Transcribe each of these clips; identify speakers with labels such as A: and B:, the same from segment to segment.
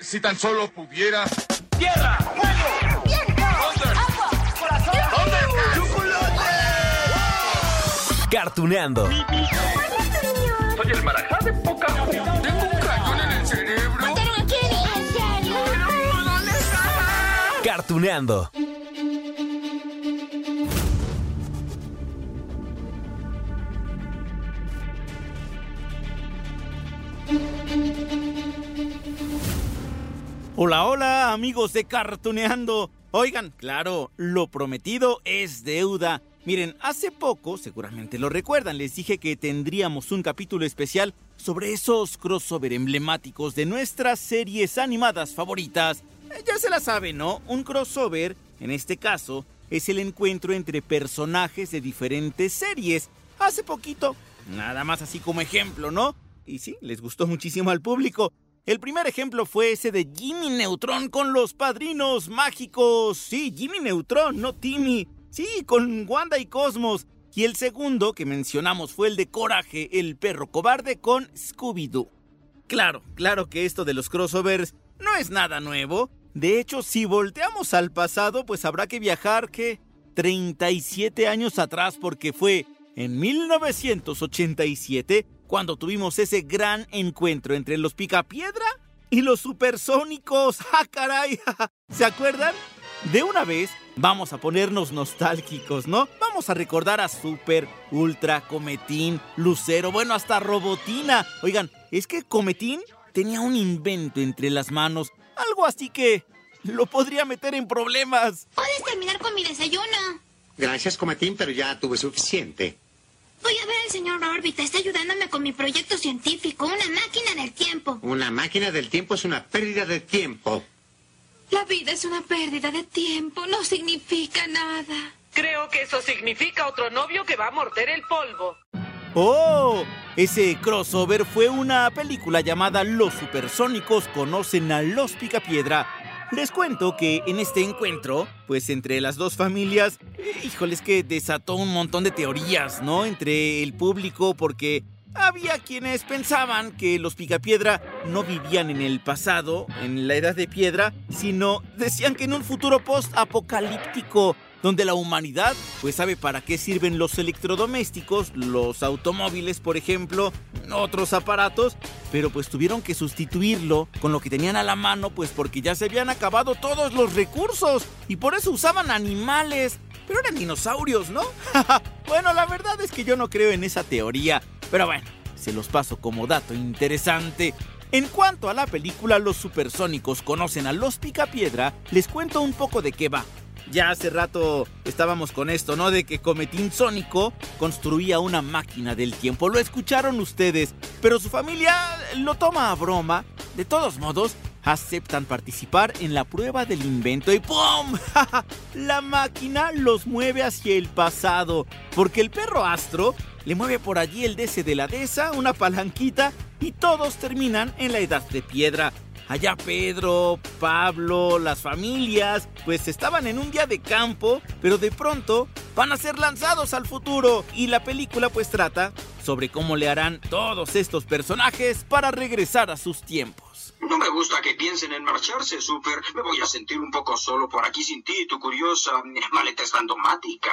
A: Si tan solo pudiera.
B: ¡Tierra! ¡Fuego!
A: ¿Dónde?
B: ¡Agua! ¡Corazón!
A: ¡Chocolate!
C: Cartuneando.
A: Soy el marajá de poca Tengo un cañón en el cerebro.
B: ¿Mataron a Kenny? ¿En serio?
A: ¿Dónde está?
C: Cartuneando.
D: Hola, hola, amigos de Cartuneando. Oigan, claro, lo prometido es deuda. Miren, hace poco, seguramente lo recuerdan, les dije que tendríamos un capítulo especial sobre esos crossover emblemáticos de nuestras series animadas favoritas. Eh, Ya se la saben, ¿no? Un crossover, en este caso, es el encuentro entre personajes de diferentes series. Hace poquito, nada más así como ejemplo, ¿no? Y sí, les gustó muchísimo al público. El primer ejemplo fue ese de Jimmy Neutron con los padrinos mágicos. Sí, Jimmy Neutron, no Timmy. Sí, con Wanda y Cosmos. Y el segundo que mencionamos fue el de Coraje, el perro cobarde con Scooby-Doo. Claro, claro que esto de los crossovers no es nada nuevo. De hecho, si volteamos al pasado, pues habrá que viajar, ¿qué? 37 años atrás, porque fue en 1987 cuando tuvimos ese gran encuentro entre los Picapiedra y los Supersónicos. ¡Ah, caray! ¿Se acuerdan? De una vez vamos a ponernos nostálgicos, ¿no? Vamos a recordar a Super, Ultra, Cometín, Lucero, bueno, hasta Robotina. Oigan, es que Cometín tenía un invento entre las manos, algo así que lo podría meter en problemas.
B: ¿Puedes terminar con mi desayuno?
E: Gracias, Cometín, pero ya tuve suficiente.
B: Voy a ver al señor órbita. Está ayudándome con mi proyecto científico, una máquina del tiempo.
E: Una máquina del tiempo es una pérdida de tiempo.
F: La vida es una pérdida de tiempo, no significa nada.
G: Creo que eso significa otro novio que va a morder el polvo.
D: ¡Oh! Ese crossover fue una película llamada Los Supersónicos conocen a los Picapiedra. Les cuento que en este encuentro, pues entre las dos familias, híjoles que desató un montón de teorías, ¿no? Entre el público porque había quienes pensaban que los Picapiedra no vivían en el pasado, en la edad de piedra, sino decían que en un futuro post-apocalíptico donde la humanidad pues sabe para qué sirven los electrodomésticos, los automóviles por ejemplo, otros aparatos, pero pues tuvieron que sustituirlo con lo que tenían a la mano pues porque ya se habían acabado todos los recursos y por eso usaban animales, pero eran dinosaurios, ¿no? bueno, la verdad es que yo no creo en esa teoría, pero bueno, se los paso como dato interesante. En cuanto a la película Los Supersónicos conocen a los Picapiedra, les cuento un poco de qué va. Ya hace rato estábamos con esto, ¿no? De que Cometín Sónico construía una máquina del tiempo. Lo escucharon ustedes, pero su familia lo toma a broma. De todos modos, aceptan participar en la prueba del invento y ¡pum! la máquina los mueve hacia el pasado, porque el perro astro le mueve por allí el DC de la dehesa, una palanquita, y todos terminan en la edad de piedra. Allá Pedro, Pablo, las familias, pues estaban en un día de campo, pero de pronto van a ser lanzados al futuro. Y la película pues trata sobre cómo le harán todos estos personajes para regresar a sus tiempos.
H: No me gusta que piensen en marcharse, Super. Me voy a sentir un poco solo por aquí sin ti tu curiosa maleta randomática.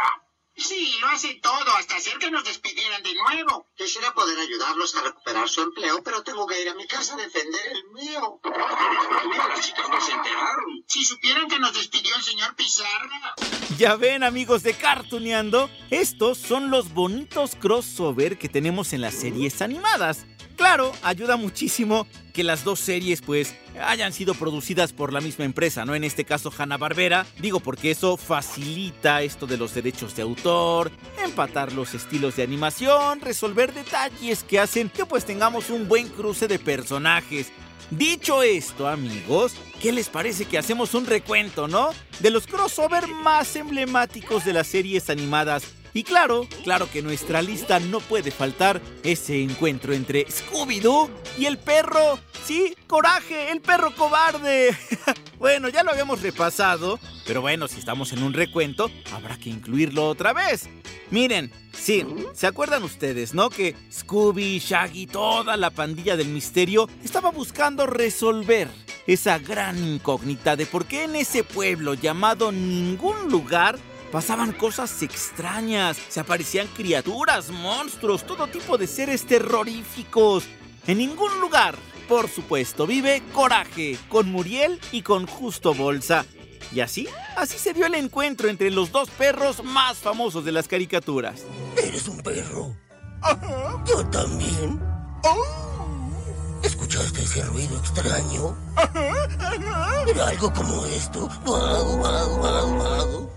E: Sí, lo hace todo, hasta hacer que nos despidieran de nuevo. Quisiera poder ayudarlos a recuperar su empleo, pero tengo que ir a mi casa a defender el mío.
H: Las chicas no se enteraron.
E: Si supieran que nos despidió el señor Pizarra.
D: Ya ven amigos de Cartuneando, estos son los bonitos crossover que tenemos en las series animadas. Claro, ayuda muchísimo que las dos series pues hayan sido producidas por la misma empresa, ¿no? En este caso Hanna-Barbera, digo porque eso facilita esto de los derechos de autor, empatar los estilos de animación, resolver detalles que hacen que pues tengamos un buen cruce de personajes. Dicho esto, amigos, ¿qué les parece que hacemos un recuento, no? De los crossover más emblemáticos de las series animadas. Y claro, claro que nuestra lista no puede faltar ese encuentro entre Scooby-Doo y el perro. Sí, coraje, el perro cobarde. bueno, ya lo habíamos repasado, pero bueno, si estamos en un recuento, habrá que incluirlo otra vez. Miren, sí, ¿se acuerdan ustedes, no? Que Scooby, Shaggy, toda la pandilla del misterio estaba buscando resolver esa gran incógnita de por qué en ese pueblo llamado ningún lugar pasaban cosas extrañas, se aparecían criaturas, monstruos, todo tipo de seres terroríficos. En ningún lugar, por supuesto, vive Coraje, con Muriel y con Justo Bolsa. Y así, así se dio el encuentro entre los dos perros más famosos de las caricaturas.
C: ¿Eres un perro? Ajá. Yo también. Oh. ¿Escuchaste ese ruido extraño? Ajá, Era algo como esto. Guau, guau, guau, guau.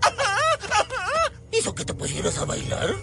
C: ¿Hizo que te pusieras a bailar?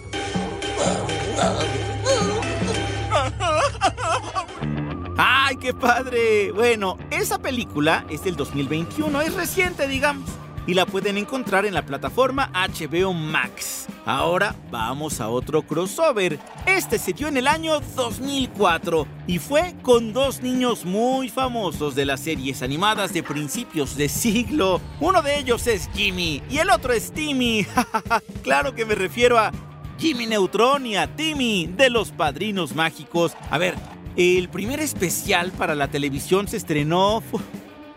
D: ¡Ay, qué padre! Bueno, esa película es del 2021, es reciente, digamos. Y la pueden encontrar en la plataforma HBO Max. Ahora vamos a otro crossover. Este se dio en el año 2004 y fue con dos niños muy famosos de las series animadas de principios de siglo. Uno de ellos es Jimmy y el otro es Timmy. claro que me refiero a Jimmy Neutron y a Timmy de los Padrinos Mágicos. A ver, el primer especial para la televisión se estrenó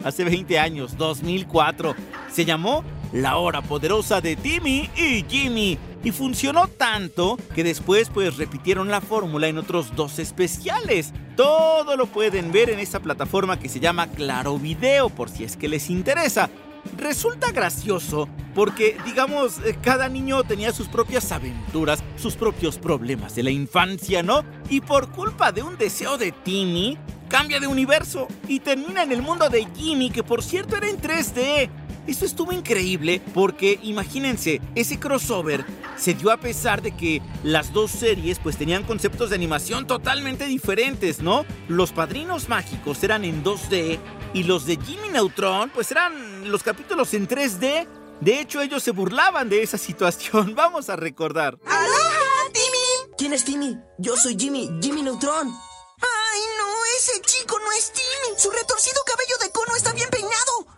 D: hace 20 años, 2004. Se llamó La Hora Poderosa de Timmy y Jimmy. Y funcionó tanto que después pues repitieron la fórmula en otros dos especiales. Todo lo pueden ver en esta plataforma que se llama Claro Video por si es que les interesa. Resulta gracioso porque, digamos, eh, cada niño tenía sus propias aventuras, sus propios problemas de la infancia, ¿no? Y por culpa de un deseo de Timmy, cambia de universo y termina en el mundo de Jimmy, que por cierto era en 3D. Eso estuvo increíble porque imagínense, ese crossover se dio a pesar de que las dos series pues tenían conceptos de animación totalmente diferentes, ¿no? Los Padrinos Mágicos eran en 2D y los de Jimmy Neutron pues eran los capítulos en 3D. De hecho, ellos se burlaban de esa situación. Vamos a recordar.
I: ¡Aloha, Timmy!
J: ¿Quién es Timmy? Yo soy Jimmy, Jimmy Neutron.
I: ¡Ay, no! Ese chico no es Timmy. Su retorcido cabello de cono está bien peinado.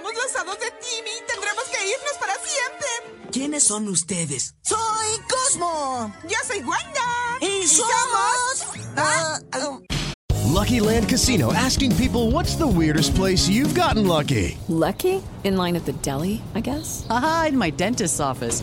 K: Somos los hados de Timmy, tendremos que irnos para siempre.
J: ¿Quiénes son ustedes?
I: Soy Cosmo.
K: Yo soy Wanda.
I: Y, somos...
L: Ah, Lucky Land Casino asking people what's the weirdest place you've gotten lucky?
M: Lucky? In line at the deli, I guess?
N: Aha, in my dentist's office.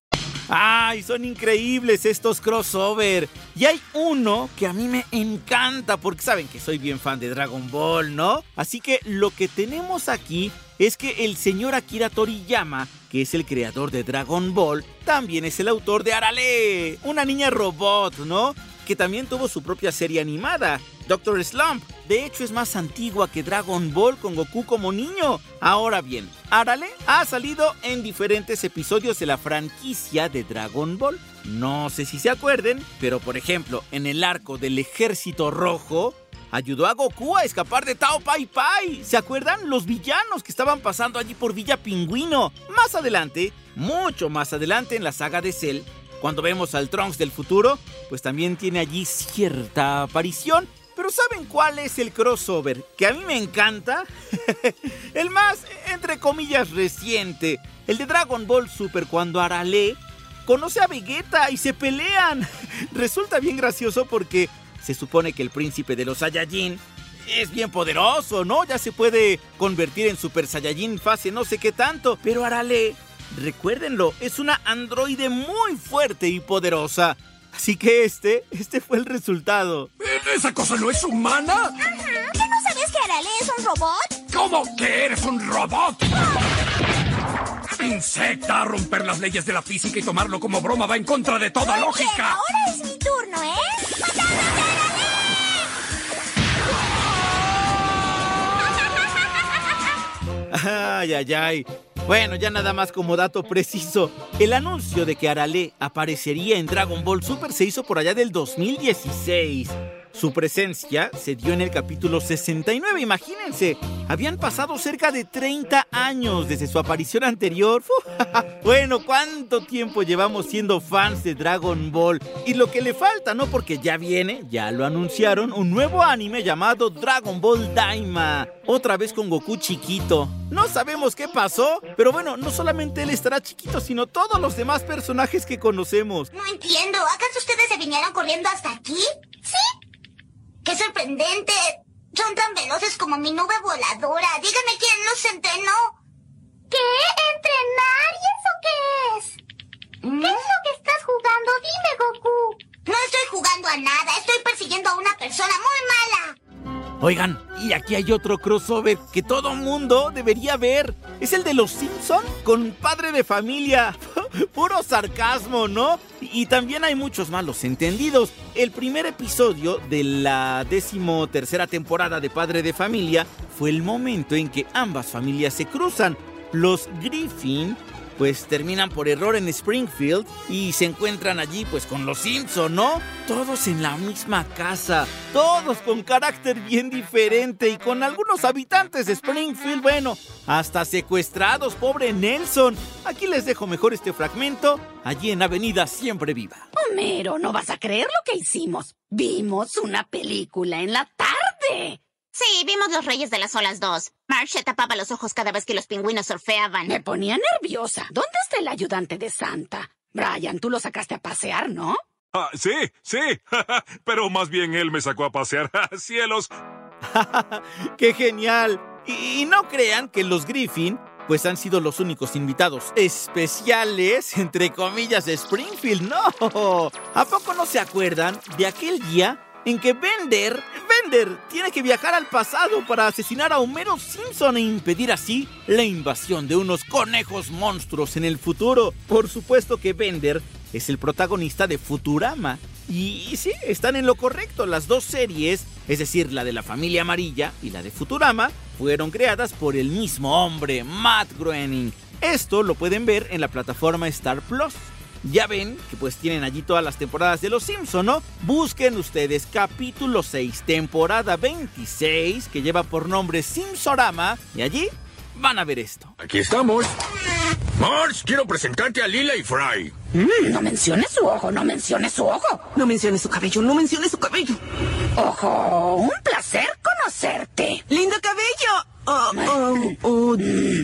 D: ¡Ay, son increíbles estos crossover! Y hay uno que a mí me encanta porque saben que soy bien fan de Dragon Ball, ¿no? Así que lo que tenemos aquí es que el señor Akira Toriyama, que es el creador de Dragon Ball, también es el autor de Arale, una niña robot, ¿no? Que también tuvo su propia serie animada, Doctor Slump. De hecho, es más antigua que Dragon Ball con Goku como niño. Ahora bien, Arale ha salido en diferentes episodios de la franquicia de Dragon Ball. No sé si se acuerden, pero por ejemplo, en el arco del Ejército Rojo, ayudó a Goku a escapar de Tao Pai Pai. ¿Se acuerdan? Los villanos que estaban pasando allí por Villa Pingüino. Más adelante, mucho más adelante en la saga de Cell, cuando vemos al Trunks del futuro, pues también tiene allí cierta aparición. Pero ¿saben cuál es el crossover que a mí me encanta? el más, entre comillas, reciente. El de Dragon Ball Super cuando Arale conoce a Vegeta y se pelean. Resulta bien gracioso porque se supone que el príncipe de los Saiyajin es bien poderoso, ¿no? Ya se puede convertir en Super Saiyajin fase no sé qué tanto. Pero Arale, recuérdenlo, es una androide muy fuerte y poderosa. Así que este, este fue el resultado.
C: ¿Esa cosa no es humana?
B: Ajá. ¿Qué no sabías que Arale es un robot?
C: ¿Cómo que eres un robot?
A: Insecta, romper las leyes de la física y tomarlo como broma va en contra de toda lógica.
B: Ahora es mi turno, ¿eh? ¡Matadme
D: Ay, ay, ay. Bueno, ya nada más como dato preciso, el anuncio de que Arale aparecería en Dragon Ball Super se hizo por allá del 2016. Su presencia se dio en el capítulo 69, imagínense. Habían pasado cerca de 30 años desde su aparición anterior. bueno, ¿cuánto tiempo llevamos siendo fans de Dragon Ball? Y lo que le falta, ¿no? Porque ya viene, ya lo anunciaron, un nuevo anime llamado Dragon Ball Daima. Otra vez con Goku chiquito. No sabemos qué pasó, pero bueno, no solamente él estará chiquito, sino todos los demás personajes que conocemos.
B: No entiendo. ¿Acaso ustedes se vinieron corriendo hasta aquí? ¡Qué sorprendente! Son tan veloces como mi nube voladora. Dígame quién los entrenó. ¿Qué? ¿Entrenar? ¿Y eso qué es? ¿Qué es lo que estás jugando? Dime, Goku. No estoy jugando a nada. Estoy persiguiendo a una persona muy mala.
D: Oigan, y aquí hay otro crossover que todo mundo debería ver. Es el de los Simpson con padre de familia. Puro sarcasmo, ¿no? Y también hay muchos malos entendidos. El primer episodio de la décimo tercera temporada de Padre de Familia fue el momento en que ambas familias se cruzan. Los Griffin pues terminan por error en Springfield y se encuentran allí pues con los Simpson, ¿no? Todos en la misma casa, todos con carácter bien diferente y con algunos habitantes de Springfield, bueno, hasta secuestrados, pobre Nelson. Aquí les dejo mejor este fragmento, allí en Avenida Siempre Viva.
O: Homero, no vas a creer lo que hicimos. Vimos una película en la tarde.
B: Sí, vimos Los Reyes de las Olas 2. Marsh se tapaba los ojos cada vez que los pingüinos surfeaban.
O: Me ponía nerviosa. ¿Dónde está el ayudante de Santa? Brian, tú lo sacaste a pasear, ¿no?
P: Ah, sí, sí. Pero más bien él me sacó a pasear. ¡Cielos!
D: ¡Qué genial! Y, y no crean que los Griffin pues han sido los únicos invitados especiales, entre comillas, de Springfield. No, ¿a poco no se acuerdan de aquel día en que Bender, Bender tiene que viajar al pasado para asesinar a Homero Simpson e impedir así la invasión de unos conejos monstruos en el futuro. Por supuesto que Bender es el protagonista de Futurama. Y sí, están en lo correcto. Las dos series, es decir, la de la familia amarilla y la de Futurama, fueron creadas por el mismo hombre, Matt Groening. Esto lo pueden ver en la plataforma Star Plus. Ya ven que pues tienen allí todas las temporadas de Los Simpson, ¿no? Busquen ustedes capítulo 6, temporada 26, que lleva por nombre Simpsorama, y allí van a ver esto.
A: Aquí estamos. Marge, quiero presentarte a Lila y Fry.
O: Mm, no menciones su ojo, no menciones su ojo.
I: No menciones su cabello, no menciones su cabello.
O: Ojo, un placer conocerte.
I: ¡Lindo cabello! Oh, oh, oh,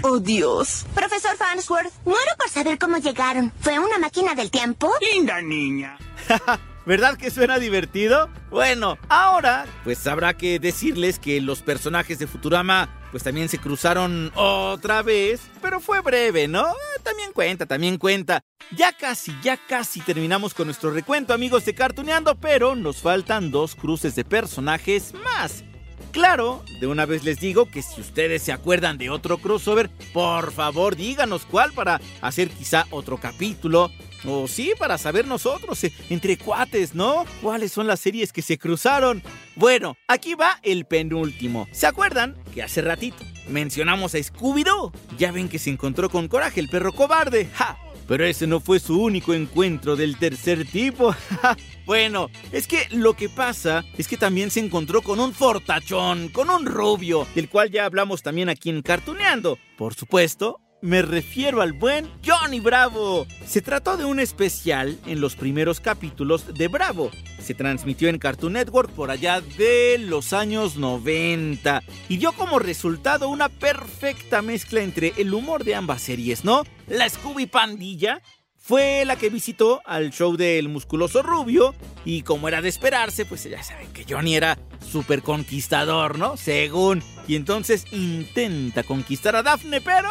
I: oh, Dios.
B: Profesor Farnsworth, muero por saber cómo llegaron. ¿Fue una máquina del tiempo?
A: Linda niña.
D: ¿Verdad que suena divertido? Bueno, ahora pues habrá que decirles que los personajes de Futurama pues también se cruzaron otra vez, pero fue breve, ¿no? También cuenta, también cuenta. Ya casi, ya casi terminamos con nuestro recuento, amigos de Cartuneando, pero nos faltan dos cruces de personajes más. Claro, de una vez les digo que si ustedes se acuerdan de otro crossover, por favor díganos cuál para hacer quizá otro capítulo. O sí, para saber nosotros, eh, entre cuates, ¿no? ¿Cuáles son las series que se cruzaron? Bueno, aquí va el penúltimo. ¿Se acuerdan que hace ratito mencionamos a Scooby-Doo? Ya ven que se encontró con Coraje, el perro cobarde. ¡Ja! Pero ese no fue su único encuentro del tercer tipo. bueno, es que lo que pasa es que también se encontró con un fortachón, con un rubio, del cual ya hablamos también aquí en Cartuneando. Por supuesto, me refiero al buen Johnny Bravo. Se trató de un especial en los primeros capítulos de Bravo. Se transmitió en Cartoon Network por allá de los años 90 y dio como resultado una perfecta mezcla entre el humor de ambas series, ¿no? La Scooby Pandilla fue la que visitó al show del musculoso rubio y como era de esperarse, pues ya saben que Johnny era súper conquistador, ¿no? Según. Y entonces intenta conquistar a Daphne, pero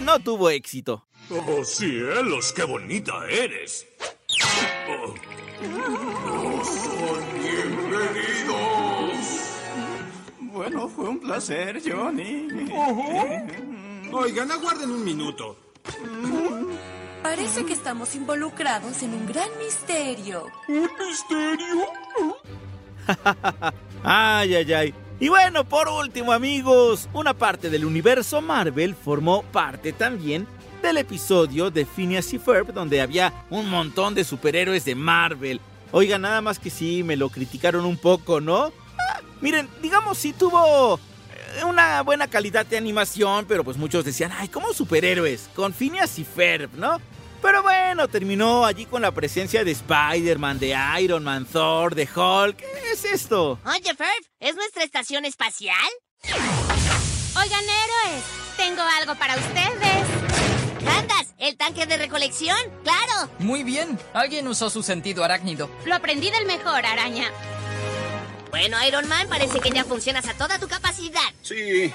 D: no, tuvo éxito.
A: Oh, cielos, qué bonita eres. Oh. Oh, bienvenidos.
Q: Bueno, fue un placer, Johnny.
A: Oigan, aguarden un minuto.
Q: Parece que estamos involucrados en un gran misterio.
P: ¿Un misterio?
D: ay, ay, ay. Y bueno, por último, amigos, una parte del universo Marvel formó parte también del episodio de Phineas y Ferb, donde había un montón de superhéroes de Marvel. Oiga, nada más que sí, me lo criticaron un poco, ¿no? Ah, miren, digamos, sí tuvo eh, una buena calidad de animación, pero pues muchos decían, ay, ¿cómo superhéroes? Con Phineas y Ferb, ¿no? Pero bueno, terminó allí con la presencia de Spider-Man, de Iron Man, Thor, de Hulk. ¿Qué es esto?
R: Oye, Ferb, ¿es nuestra estación espacial? Oigan, héroes, tengo algo para ustedes. ¿Andas? ¿El tanque de recolección? ¡Claro!
S: Muy bien. Alguien usó su sentido arácnido.
R: Lo aprendí del mejor, araña. Bueno, Iron Man, parece que ya funcionas a toda tu capacidad.
T: Sí,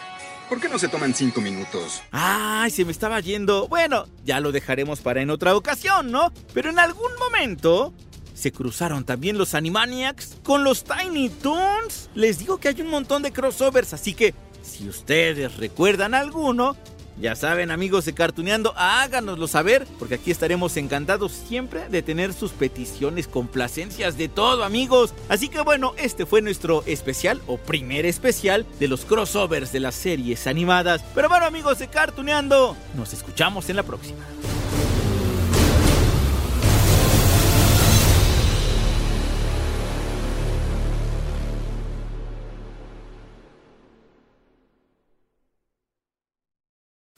T: ¿Por qué no se toman cinco minutos?
D: Ay, se me estaba yendo. Bueno, ya lo dejaremos para en otra ocasión, ¿no? Pero en algún momento se cruzaron también los Animaniacs con los Tiny Toons. Les digo que hay un montón de crossovers, así que si ustedes recuerdan alguno, ya saben, amigos de Cartuneando, háganoslo saber, porque aquí estaremos encantados siempre de tener sus peticiones, complacencias, de todo, amigos. Así que bueno, este fue nuestro especial o primer especial de los crossovers de las series animadas. Pero bueno, amigos de Cartuneando, nos escuchamos en la próxima.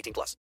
U: 18 plus.